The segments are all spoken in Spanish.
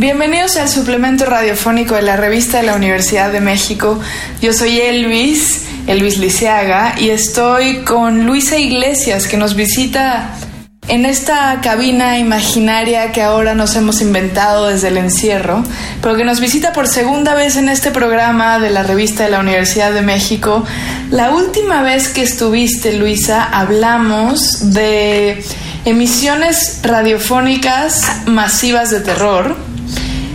Bienvenidos al suplemento radiofónico de la revista de la Universidad de México. Yo soy Elvis, Elvis Liceaga, y estoy con Luisa Iglesias, que nos visita en esta cabina imaginaria que ahora nos hemos inventado desde el encierro, pero que nos visita por segunda vez en este programa de la revista de la Universidad de México. La última vez que estuviste, Luisa, hablamos de emisiones radiofónicas masivas de terror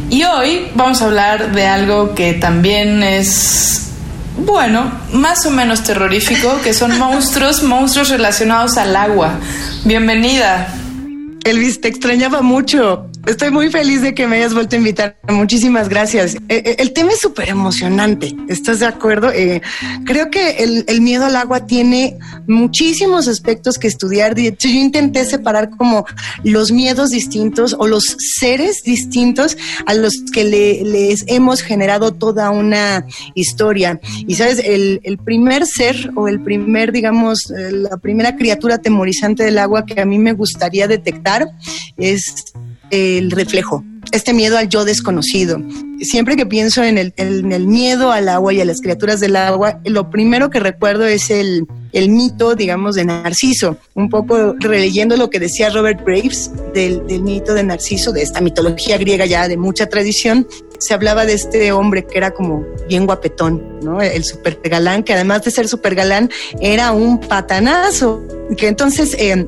y hoy vamos a hablar de algo que también es, bueno, más o menos terrorífico, que son monstruos, monstruos relacionados al agua. Bienvenida. Elvis, te extrañaba mucho. Estoy muy feliz de que me hayas vuelto a invitar. Muchísimas gracias. Eh, eh, el tema es súper emocionante. ¿Estás de acuerdo? Eh, creo que el, miedo al agua tiene muchísimos aspectos que estudiar. Yo intenté separar como los miedos distintos o los seres distintos a los que les hemos generado toda una historia. Y sabes, el, el primer ser o el primer, digamos, la primera criatura temorizante del agua que a mí me gustaría detectar es el reflejo, este miedo al yo desconocido. Siempre que pienso en el, miedo al agua y a las criaturas del agua, lo primero que recuerdo es el, mito, digamos, de Narciso, un poco releyendo lo que decía Robert Graves del, mito de Narciso, de esta mitología griega ya de mucha tradición, se hablaba de este hombre que era como bien guapetón, ¿no? El super galán, que además de ser super galán, era un patanazo, que entonces eh,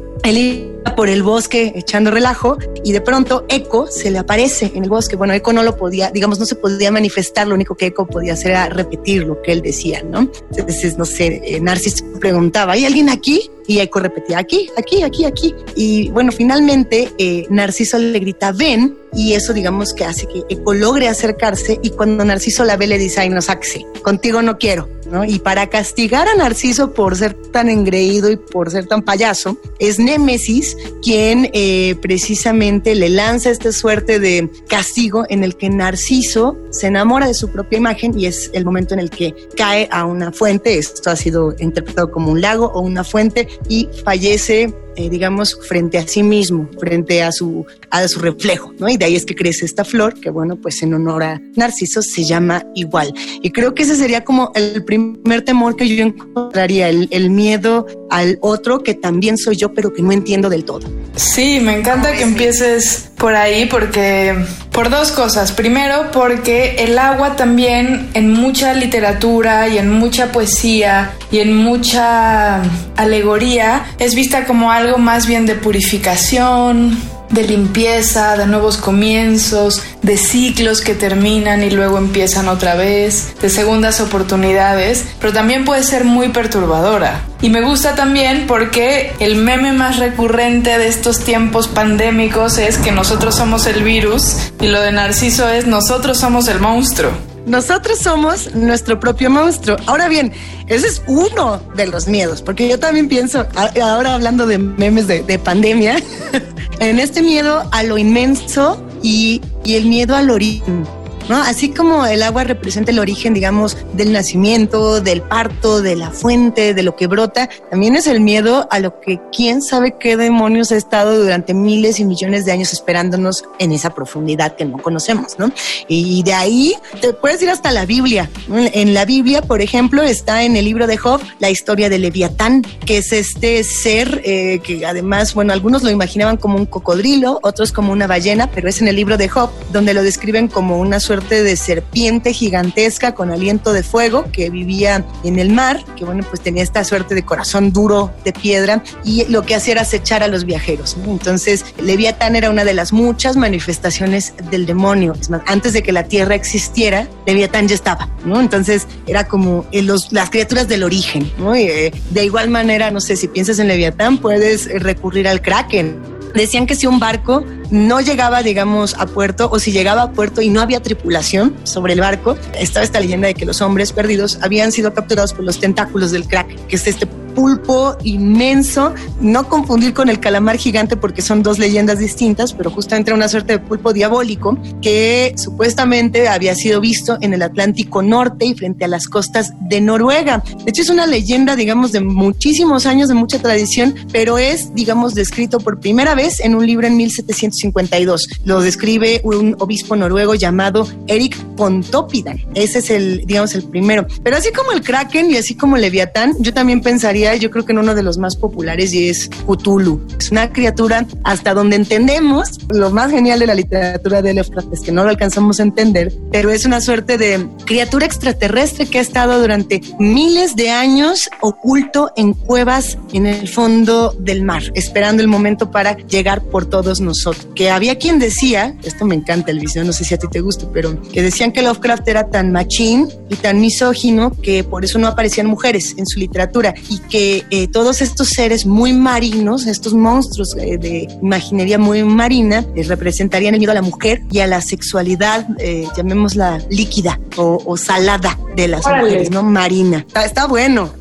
por el bosque echando relajo y de pronto Eco se le aparece en el bosque. Bueno, Eco no lo podía, digamos, no se podía manifestar, lo único que Eco podía hacer era repetir lo que él decía, ¿no? Entonces, no sé, eh, Narciso preguntaba, ¿hay alguien aquí? Y Eco repetía, aquí, aquí, aquí, aquí. Y bueno, finalmente eh, Narciso le grita, ven, y eso digamos que hace que Eco logre acercarse y cuando Narciso la ve le dice, ay, no, saxe, contigo no quiero. Y para castigar a Narciso por ser tan engreído y por ser tan payaso, es Némesis quien eh, precisamente le lanza esta suerte de castigo en el que Narciso se enamora de su propia imagen y es el momento en el que cae a una fuente. Esto ha sido interpretado como un lago o una fuente y fallece eh, digamos, frente a sí mismo, frente a su, a su reflejo, ¿no? Y de ahí es que crece esta flor, que bueno, pues en honor a Narciso se llama igual. Y creo que ese sería como el primer temor que yo encontraría, el, el miedo al otro que también soy yo, pero que no entiendo del todo. Sí, me encanta que empieces por ahí porque por dos cosas. Primero, porque el agua también en mucha literatura y en mucha poesía y en mucha alegoría es vista como algo más bien de purificación, de limpieza, de nuevos comienzos, de ciclos que terminan y luego empiezan otra vez, de segundas oportunidades, pero también puede ser muy perturbadora. Y me gusta también porque el meme más recurrente de estos tiempos pandémicos es que nosotros somos el virus y lo de Narciso es nosotros somos el monstruo. Nosotros somos nuestro propio monstruo. Ahora bien, ese es uno de los miedos, porque yo también pienso, ahora hablando de memes de, de pandemia, en este miedo a lo inmenso y, y el miedo al origen. ¿No? Así como el agua representa el origen, digamos, del nacimiento, del parto, de la fuente, de lo que brota, también es el miedo a lo que quién sabe qué demonios ha estado durante miles y millones de años esperándonos en esa profundidad que no conocemos, ¿no? Y de ahí te puedes ir hasta la Biblia. En la Biblia, por ejemplo, está en el libro de Job la historia de Leviatán, que es este ser eh, que además, bueno, algunos lo imaginaban como un cocodrilo, otros como una ballena, pero es en el libro de Job donde lo describen como una suerte de serpiente gigantesca con aliento de fuego que vivía en el mar, que bueno, pues tenía esta suerte de corazón duro de piedra y lo que hacía era acechar a los viajeros. Entonces, Leviatán era una de las muchas manifestaciones del demonio. Antes de que la tierra existiera, Leviatán ya estaba, ¿no? Entonces, era como eh, los, las criaturas del origen. Eh, de igual manera, no sé, si piensas en Leviatán, puedes recurrir al Kraken Decían que si un barco no llegaba, digamos, a puerto o si llegaba a puerto y no había tripulación sobre el barco, estaba esta leyenda de que los hombres perdidos habían sido capturados por los tentáculos del crack, que es este pulpo inmenso, no confundir con el calamar gigante porque son dos leyendas distintas, pero justamente una suerte de pulpo diabólico que supuestamente había sido visto en el Atlántico Norte y frente a las costas de Noruega. De hecho es una leyenda, digamos, de muchísimos años, de mucha tradición, pero es, digamos, descrito por primera vez en un libro en 1752. Lo describe un obispo noruego llamado Erik Pontoppidan. Ese es el, digamos, el primero. Pero así como el Kraken y así como Leviatán, yo también pensaría yo creo que en uno de los más populares y es Cthulhu. Es una criatura hasta donde entendemos. Lo más genial de la literatura de Lovecraft es que no lo alcanzamos a entender, pero es una suerte de criatura extraterrestre que ha estado durante miles de años oculto en cuevas en el fondo del mar, esperando el momento para llegar por todos nosotros. Que había quien decía, esto me encanta el no sé si a ti te gusta, pero que decían que Lovecraft era tan machín y tan misógino que por eso no aparecían mujeres en su literatura y que eh, todos estos seres muy marinos, estos monstruos eh, de imaginería muy marina, eh, representarían el miedo a la mujer y a la sexualidad, llamémosla líquida o, salada de las mujeres, ¿no? Marina. Está, bueno.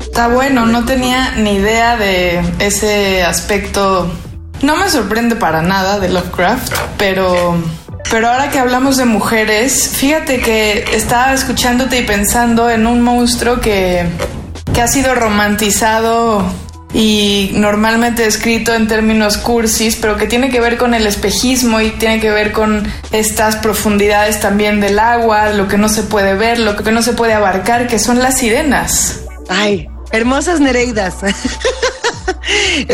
Está bueno, no tenía ni idea de ese aspecto. No me sorprende para nada de Lovecraft, pero pero ahora que hablamos de mujeres, fíjate que estaba escuchándote y pensando en un monstruo que que ha sido romantizado y normalmente escrito en términos cursis, pero que tiene que ver con el espejismo y tiene que ver con estas profundidades también del agua, lo que no se puede ver, lo que no se puede abarcar, que son las sirenas. Ay, hermosas Nereidas.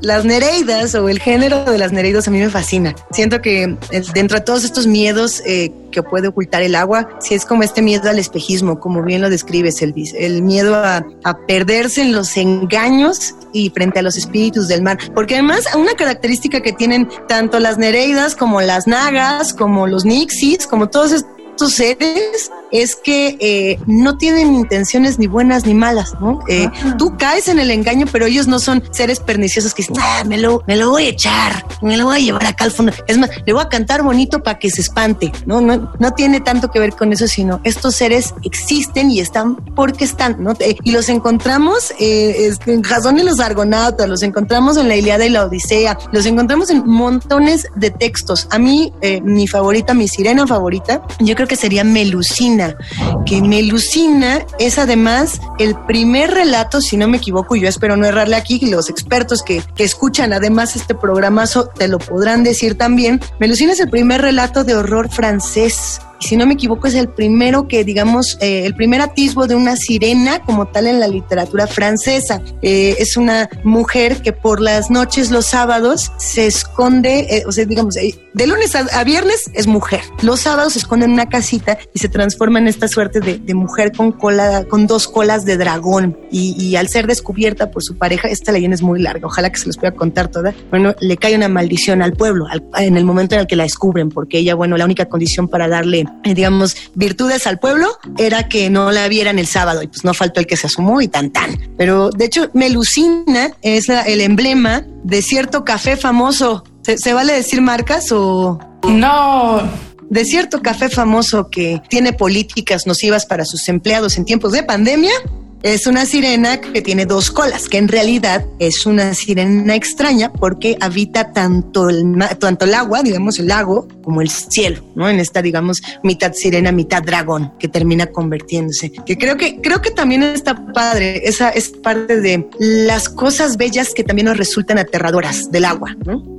las Nereidas o el género de las Nereidas a mí me fascina. Siento que dentro de todos estos miedos eh, que puede ocultar el agua, si es como este miedo al espejismo, como bien lo describes, Elvis, el miedo a, perderse en los engaños y frente a los espíritus del mar. Porque además, una característica que tienen tanto las Nereidas como las Nagas, como los Nixis, como todos estos seres, es que eh, no tienen intenciones ni buenas ni malas, ¿no? Eh, tú caes en el engaño, pero ellos no son seres perniciosos que dicen, ah, me lo, me lo voy a echar, me lo voy a llevar acá al fondo. Es más, le voy a cantar bonito para que se espante, ¿no? No, no tiene tanto que ver con eso, sino estos seres existen y están porque están, ¿no? y los encontramos eh, en Jasón y los Argonautas, los encontramos en la Iliada y la Odisea, los encontramos en montones de textos. A mí, mi favorita, mi sirena favorita, yo creo que sería Melusina que Melusina es además el primer relato, si no me equivoco, yo espero no errarle aquí, los expertos que, que escuchan además este programazo te lo podrán decir también. Melusina es el primer relato de horror francés si no me equivoco es el primero que, digamos, eh, el primer atisbo de una sirena como tal en la literatura francesa. Eh, es una mujer que por las noches, los sábados, se esconde, eh, o sea, digamos, de lunes a, viernes es mujer. Los sábados se esconde en una casita y se transforma en esta suerte de, mujer con cola, con dos colas de dragón. Y, al ser descubierta por su pareja, esta leyenda es muy larga, ojalá que se los pueda contar toda. Bueno, le cae una maldición al pueblo en el momento en el que la descubren, porque ella, bueno, la única condición para darle digamos, virtudes al pueblo era que no la vieran el sábado y pues no faltó el que se asumó y tan tan. Pero de hecho, Melusina es el emblema de cierto café famoso. ¿Se, vale decir marcas o...? No, de cierto café famoso que tiene políticas nocivas para sus empleados en tiempos de pandemia es una sirena que tiene dos colas, que en realidad es una sirena extraña porque habita tanto el, tanto el agua, digamos el lago, como el cielo, ¿no? En esta, digamos, mitad sirena, mitad dragón, que termina convirtiéndose. Que creo que, creo que también está padre. Esa es parte de las cosas bellas que también nos resultan aterradoras del agua, ¿no?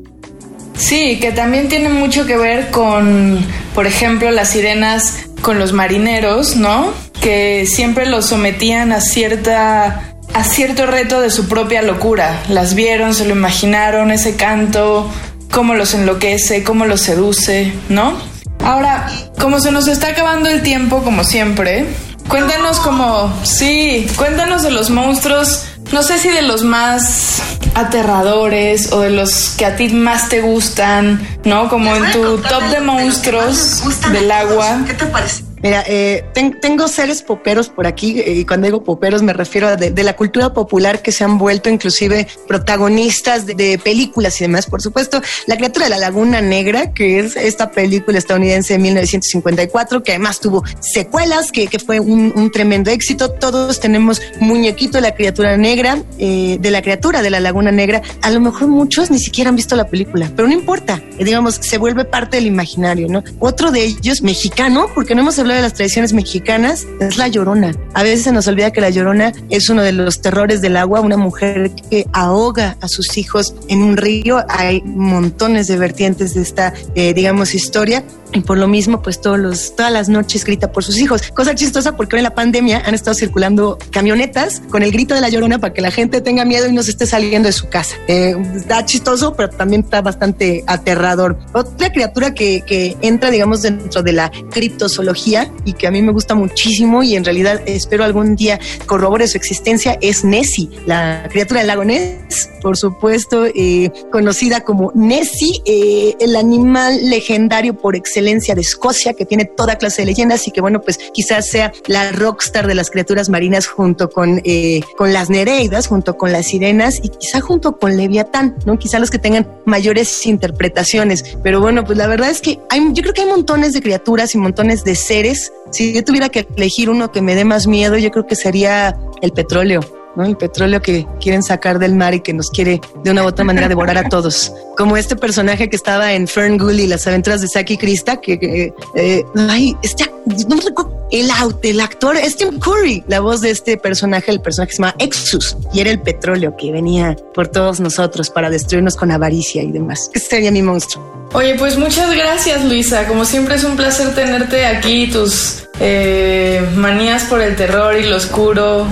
Sí, que también tiene mucho que ver con, por ejemplo, las sirenas con los marineros, ¿no? Que siempre los sometían a cierta a cierto reto de su propia locura. Las vieron, se lo imaginaron, ese canto, cómo los enloquece, cómo los seduce, ¿no? Ahora, como se nos está acabando el tiempo, como siempre, cuéntanos como, sí, cuéntanos de los monstruos no sé si de los más aterradores o de los que a ti más te gustan, ¿no? Como en tu top de monstrucos del agua. ¿Qué te parece? Mira, eh, tengo seres poperos por aquí y cuando digo poperos me refiero a de, la cultura popular que se han vuelto inclusive protagonistas de, películas y demás. Por supuesto, La criatura de la Laguna Negra, que es esta película estadounidense de 1954, que además tuvo secuelas, que, fue un, tremendo éxito. Todos tenemos muñequito de la criatura negra, eh, de la criatura de la Laguna Negra. A lo mejor muchos ni siquiera han visto la película, pero no importa. Digamos, se vuelve parte del imaginario, ¿no? Otro de ellos, mexicano, porque no hemos hablado de las tradiciones mexicanas, es la llorona. A veces se nos olvida que la llorona es uno de los terrores del agua, una mujer que ahoga a sus hijos en un río. Hay montones de vertientes de esta, eh, digamos, historia y por lo mismo, pues todos los, todas las noches grita por sus hijos. Cosa chistosa porque ahora en la pandemia han estado circulando camionetas con el grito de la llorona para que la gente tenga miedo y no se esté saliendo de su casa. Eh, está chistoso, pero también está bastante aterrador. Otra criatura que, que entra, digamos, dentro de la criptozoología y que a mí me gusta muchísimo y en realidad espero algún día corrobore su existencia es Nessie, la criatura del lago Ness, por supuesto, eh, conocida como Nessie, eh, el animal legendario por excelencia excelencia de Escocia, que tiene toda clase de leyendas y que, bueno, pues quizás sea la rockstar de las criaturas marinas junto con, eh, con las Nereidas, junto con las sirenas y quizá junto con Leviatán, ¿no? Quizá los que tengan mayores interpretaciones. Pero bueno, pues la verdad es que hay, yo creo que hay montones de criaturas y montones de seres. Si yo tuviera que elegir uno que me dé más miedo, yo creo que sería el petróleo. El petróleo que quieren sacar del mar y que nos quiere de una u otra manera devorar a todos. Como este personaje que estaba en Fern y las aventuras de Saki Krista, que, eh, ay, este, no me recuerdo, el, el actor es Tim Curry, la voz de este personaje, el personaje se llama Exus y era el petróleo que venía por todos nosotros para destruirnos con avaricia y demás. Ese sería mi monstruo. Oye, pues muchas gracias Luisa, como siempre es un placer tenerte aquí, tus eh, manías por el terror y lo oscuro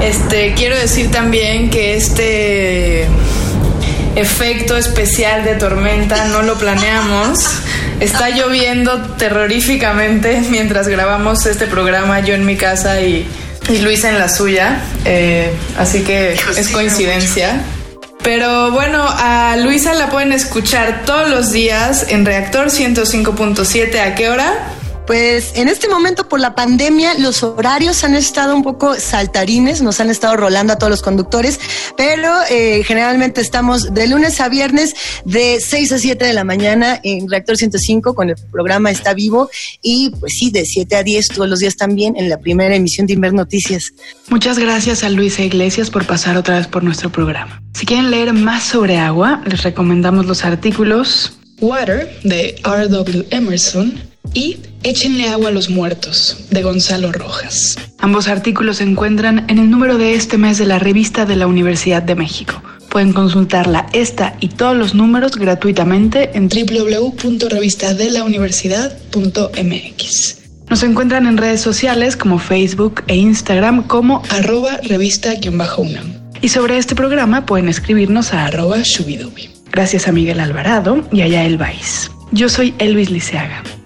este, quiero decir también que este efecto especial de tormenta no lo planeamos. Está lloviendo terroríficamente mientras grabamos este programa, yo en mi casa y, Luisa en la suya. Eh, así que es coincidencia. Pero bueno, a Luisa la pueden escuchar todos los días en Reactor 105.7. ¿A qué hora? Pues en este momento por la pandemia los horarios han estado un poco saltarines, nos han estado rolando a todos los conductores, pero eh, generalmente estamos de lunes a viernes de 6 a 7 de la mañana en Reactor 105 con el programa Está Vivo y pues sí, de 7 a 10 todos los días también en la primera emisión de Inver Noticias. Muchas gracias a Luisa Iglesias por pasar otra vez por nuestro programa. Si quieren leer más sobre agua, les recomendamos los artículos Water de R.W. Emerson y Échenle agua a los muertos, de Gonzalo Rojas. Ambos artículos se encuentran en el número de este mes de la revista de la Universidad de México. Pueden consultarla esta y todos los números gratuitamente en www.revistadelauniversidad.mx. Nos encuentran en redes sociales como Facebook e Instagram como arroba revista-unam. Y sobre este programa pueden escribirnos a arroba shubidubi. Gracias a Miguel Alvarado y a Yael Baiz. Yo soy Elvis Liceaga.